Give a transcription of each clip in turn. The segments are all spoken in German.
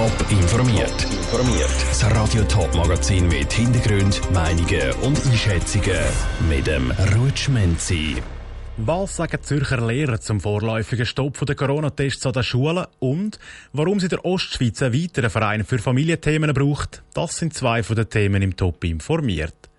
Top informiert. Informiert. Das Radio Top Magazin mit Hintergrund, Meinungen und Einschätzungen mit dem Rutschmenzi. Was sagen Zürcher Lehrer zum vorläufigen Stopp der Corona-Tests an den Schulen und warum sie der Ostschweiz einen weiteren Verein für Familienthemen braucht? Das sind zwei von den Themen im Top informiert.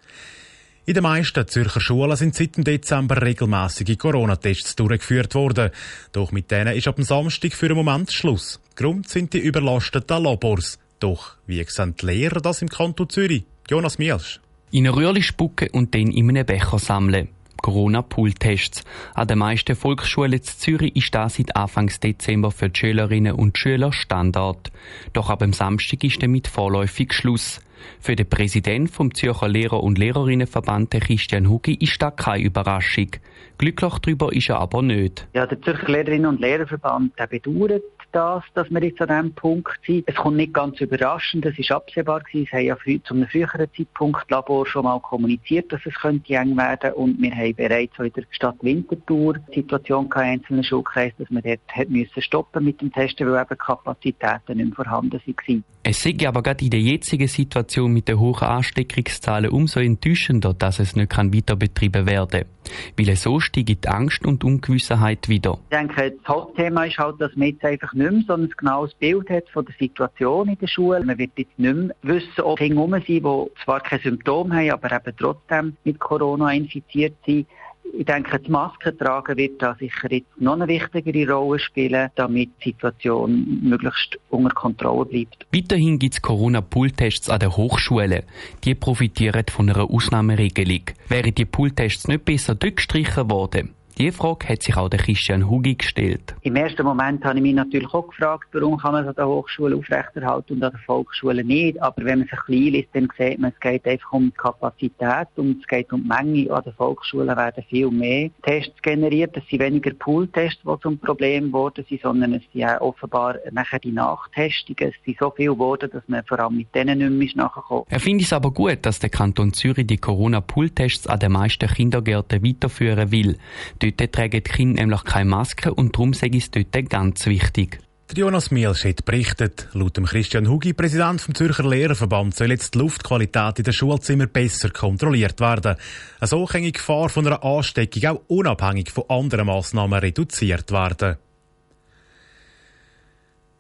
In den meisten Zürcher Schulen sind seit dem Dezember regelmäßige Corona-Tests durchgeführt worden. Doch mit denen ist ab dem Samstag für einen Moment Schluss. Grund sind die überlasteten Labors. Doch wie sehen die Lehrer das im Kanton Zürich? Jonas Mielsch. In eine Röhrli spucken und dann in einem Becher sammeln. Corona-Pool-Tests. An den meisten Volksschulen in Zürich ist das seit Anfang Dezember für die Schülerinnen und Schüler Standard. Doch ab dem Samstag ist damit vorläufig Schluss. Für den Präsidenten vom Zürcher Lehrer- und Lehrerinnenverband Christian Hugi ist das keine Überraschung. Glücklich darüber ist er aber nicht. Ja, der Zürcher Lehrerinnen- und Lehrerverband der bedauert das, dass wir jetzt an diesem Punkt sind. Es kommt nicht ganz überraschend, es ist absehbar gewesen. Es haben ja früh, zu einem früheren Zeitpunkt Labor schon mal kommuniziert, dass es könnte eng werden und wir haben bereits in der Stadt Winterthur die Situation in einzelnen Schulkreisen, dass wir dort hat müssen stoppen mit dem Testen, weil eben Kapazitäten nicht mehr vorhanden waren. Es sei aber gerade in der jetzigen Situation mit den hohen Ansteckungszahlen umso enttäuschender, dass es nicht weiter betrieben werden kann. Weil so steigt die Angst und Ungewissheit wieder. Ich denke, das Hauptthema ist halt, dass man jetzt einfach nicht mehr so ein genaues Bild hat von der Situation in der Schule. Man wird jetzt nicht mehr wissen, ob Kinder rum sind, die zwar keine Symptome haben, aber eben trotzdem mit Corona infiziert sind. Ich denke, das Maskentragen wird da sicher jetzt noch eine wichtigere Rolle spielen, damit die Situation möglichst unter Kontrolle bleibt. Weiterhin gibt es Corona-Pool-Tests an den Hochschulen. Die profitieren von einer Ausnahmeregelung. Wären die Pool-Tests nicht besser durchgestrichen worden, diese Frage hat sich auch der Christian Hugi gestellt. Im ersten Moment habe ich mich natürlich auch gefragt, warum kann man es an der Hochschule aufrechterhalten und an der Volksschule nicht. Aber wenn man sich ein liest, dann sieht man, es geht einfach um die Kapazität und es geht um die Menge. An der Volksschule werden viel mehr Tests generiert. Es sind weniger Pool-Tests, die zum Problem geworden sind, sondern es sind offenbar nachher die Nachtestungen. Es sind so viel geworden, dass man vor allem mit denen nicht mehr nachkommt. Er findet es aber gut, dass der Kanton Zürich die Corona-Pool-Tests an den meisten Kindergärten weiterführen will. Dort tragen die Kinder nämlich keine Maske und darum ich es dort ganz wichtig. Jonas Mielschett berichtet, laut dem Christian Hugi, Präsident vom Zürcher Lehrerverband, soll jetzt die Luftqualität in den Schulzimmern besser kontrolliert werden. So kann die Gefahr von einer Ansteckung auch unabhängig von anderen Massnahmen reduziert werden.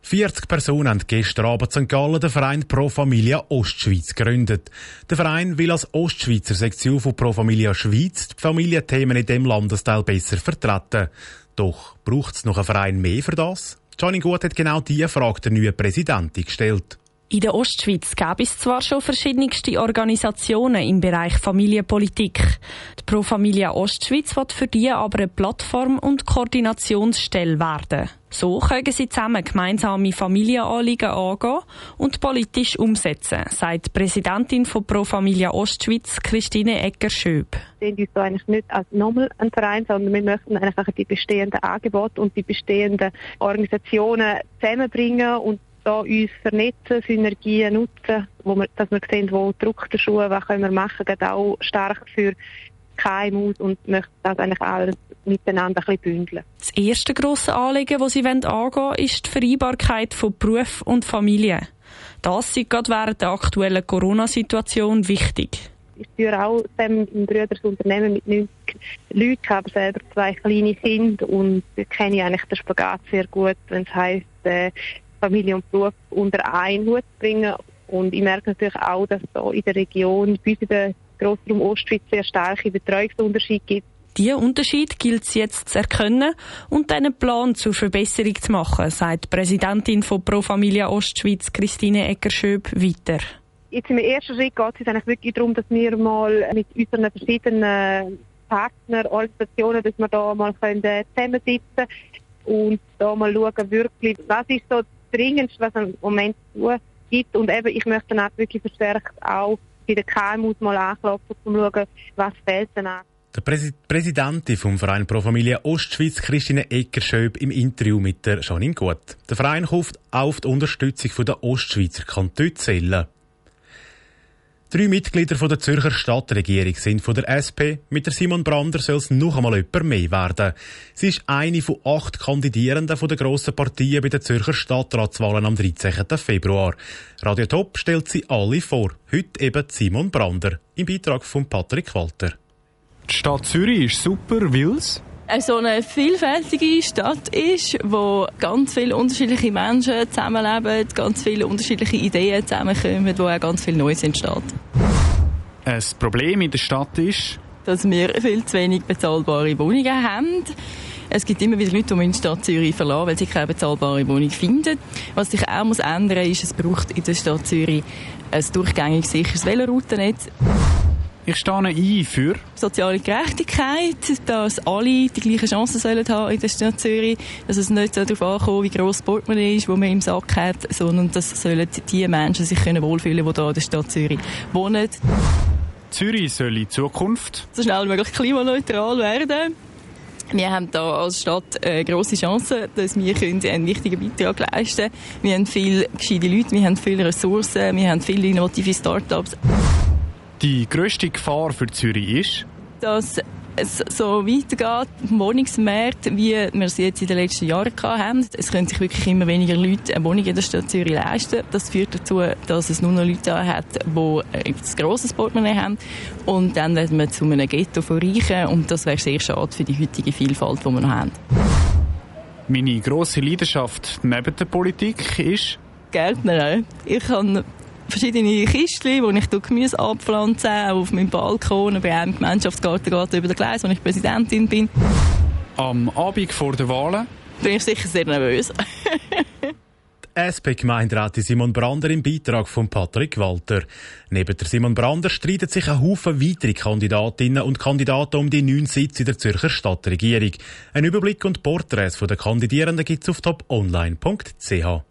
40 Personen haben gestern Abend St. Gallen den Verein Pro Familia Ostschweiz gegründet. Der Verein will als Ostschweizer Sektion von Pro Familia Schweiz die Familienthemen in dem Landesteil besser vertreten. Doch braucht es noch einen Verein mehr für das? Johnny Gut hat genau diese Frage der neuen Präsidentin gestellt. In der Ostschweiz gäbe es zwar schon verschiedenste Organisationen im Bereich Familienpolitik. Die Pro Familia Ostschweiz wird für die aber eine Plattform und Koordinationsstelle werden. So können sie zusammen gemeinsame Familienanliegen angehen und politisch umsetzen, sagt die Präsidentin von Pro Familia Ostschweiz, Christine Egger-Schöb. Wir sehen uns da eigentlich nicht als nochmal ein Verein, sondern wir möchten einfach die bestehenden Angebote und die bestehenden Organisationen zusammenbringen und da uns vernetzen, Synergien nutzen, wo wir, dass wir sehen, wo Druck der Schuhe, was können wir machen, geht auch stark für KMUs und möchten das eigentlich alles miteinander ein bisschen bündeln. Das erste grosse Anliegen, das sie angehen wollen, ist die Vereinbarkeit von Beruf und Familie. Das ist gerade während der aktuellen Corona-Situation wichtig. Ich führe auch ein Brüders Unternehmen mit 90 Leuten, habe selber zwei kleine Kinder und kenne ich eigentlich den Spagat sehr gut, wenn es heisst, äh, Familie und Beruf unter einen Hut bringen. Und ich merke natürlich auch, dass es da in der Region, bei uns in der Grossraum Ostschweiz, sehr starke Betreuungsunterschiede gibt. Diesen Unterschied gilt es jetzt zu erkennen und einen Plan zur Verbesserung zu machen, sagt die Präsidentin von Pro Familia Ostschweiz, Christine Eckerschöb, weiter. Jetzt im ersten Schritt geht es eigentlich wirklich darum, dass wir mal mit unseren verschiedenen Partnerorganisationen, dass wir da mal zusammensitzen können und da mal schauen, wirklich, was ist so dringendste, was es im Moment gibt. Und eben, ich möchte dann auch wirklich verstärkt auch bei den KMUs mal anklopfen, um zu schauen, was fehlt denn an. Der Präs Präsidentin vom Verein Pro Familie Ostschweiz, Christine Eckerschöb, im Interview mit der Janine Gut. Der Verein hofft auf die Unterstützung der Ostschweizer Kantone zählen. Drei Mitglieder von der Zürcher Stadtregierung sind von der SP. Mit der Simon Brander soll es noch einmal jemand mehr werden. Sie ist eine von acht Kandidierenden von der grossen Partien bei den Zürcher Stadtratswahlen am 13. Februar. Radio Top stellt sie alle vor. Heute eben Simon Brander. Im Beitrag von Patrick Walter. Die Stadt Zürich ist super, weil's so eine vielfältige Stadt ist, wo ganz viele unterschiedliche Menschen zusammenleben, ganz viele unterschiedliche Ideen zusammenkommen, wo auch ganz viel Neues entsteht. Ein Problem in der Stadt ist, dass wir viel zu wenig bezahlbare Wohnungen haben. Es gibt immer wieder Leute, die in die Stadt Zürich verlassen, weil sie keine bezahlbare Wohnung finden. Was sich auch muss ändern muss, ist, es braucht in der Stadt Zürich ein durchgängig sicheres Veloroutennetz. Ich stehe ein für soziale Gerechtigkeit, dass alle die gleichen Chancen sollen haben in der Stadt Zürich, dass es nicht darauf ankommt, wie gross das Portemonnaie ist, wo man im Sack hat, sondern dass sollen die Menschen sich können wohlfühlen, die hier in der Stadt Zürich wohnen. Zürich soll in Zukunft so schnell wie möglich klimaneutral werden. Wir haben hier als Stadt eine grosse Chance, dass wir einen wichtigen Beitrag leisten können. Wir haben viele gescheite Leute, wir haben viele Ressourcen, wir haben viele innovative Start-ups. Die grösste Gefahr für Zürich ist, dass es so weitergeht im Wohnungsmarkt, wie wir es jetzt in den letzten Jahren haben. Es können sich wirklich immer weniger Leute eine Wohnung in der Stadt Zürich leisten. Das führt dazu, dass es nur noch Leute hat, die ein grosses Portemonnaie haben. Und dann werden wir zu einem Ghetto von Reichen. Und das wäre sehr schade für die heutige Vielfalt, die wir noch haben. Meine grosse Leidenschaft neben der Politik ist? Gärtner. Ich habe verschiedene Kistchen, wo ich Gemüse abpflanze, auch auf meinem Balkon, bei einem Gemeinschaftsgarten geht über den Gleis, wo ich Präsidentin bin. Am Abend vor den Wahlen? Bin ich sicher sehr nervös. SP-Gemeinderätin Simon Brander im Beitrag von Patrick Walter. Neben der Simon Brander streiten sich ein Haufen weitere Kandidatinnen und Kandidaten um die neun Sitze in der Zürcher Stadtregierung. Ein Überblick und Porträts der Kandidierenden gibt es auf toponline.ch.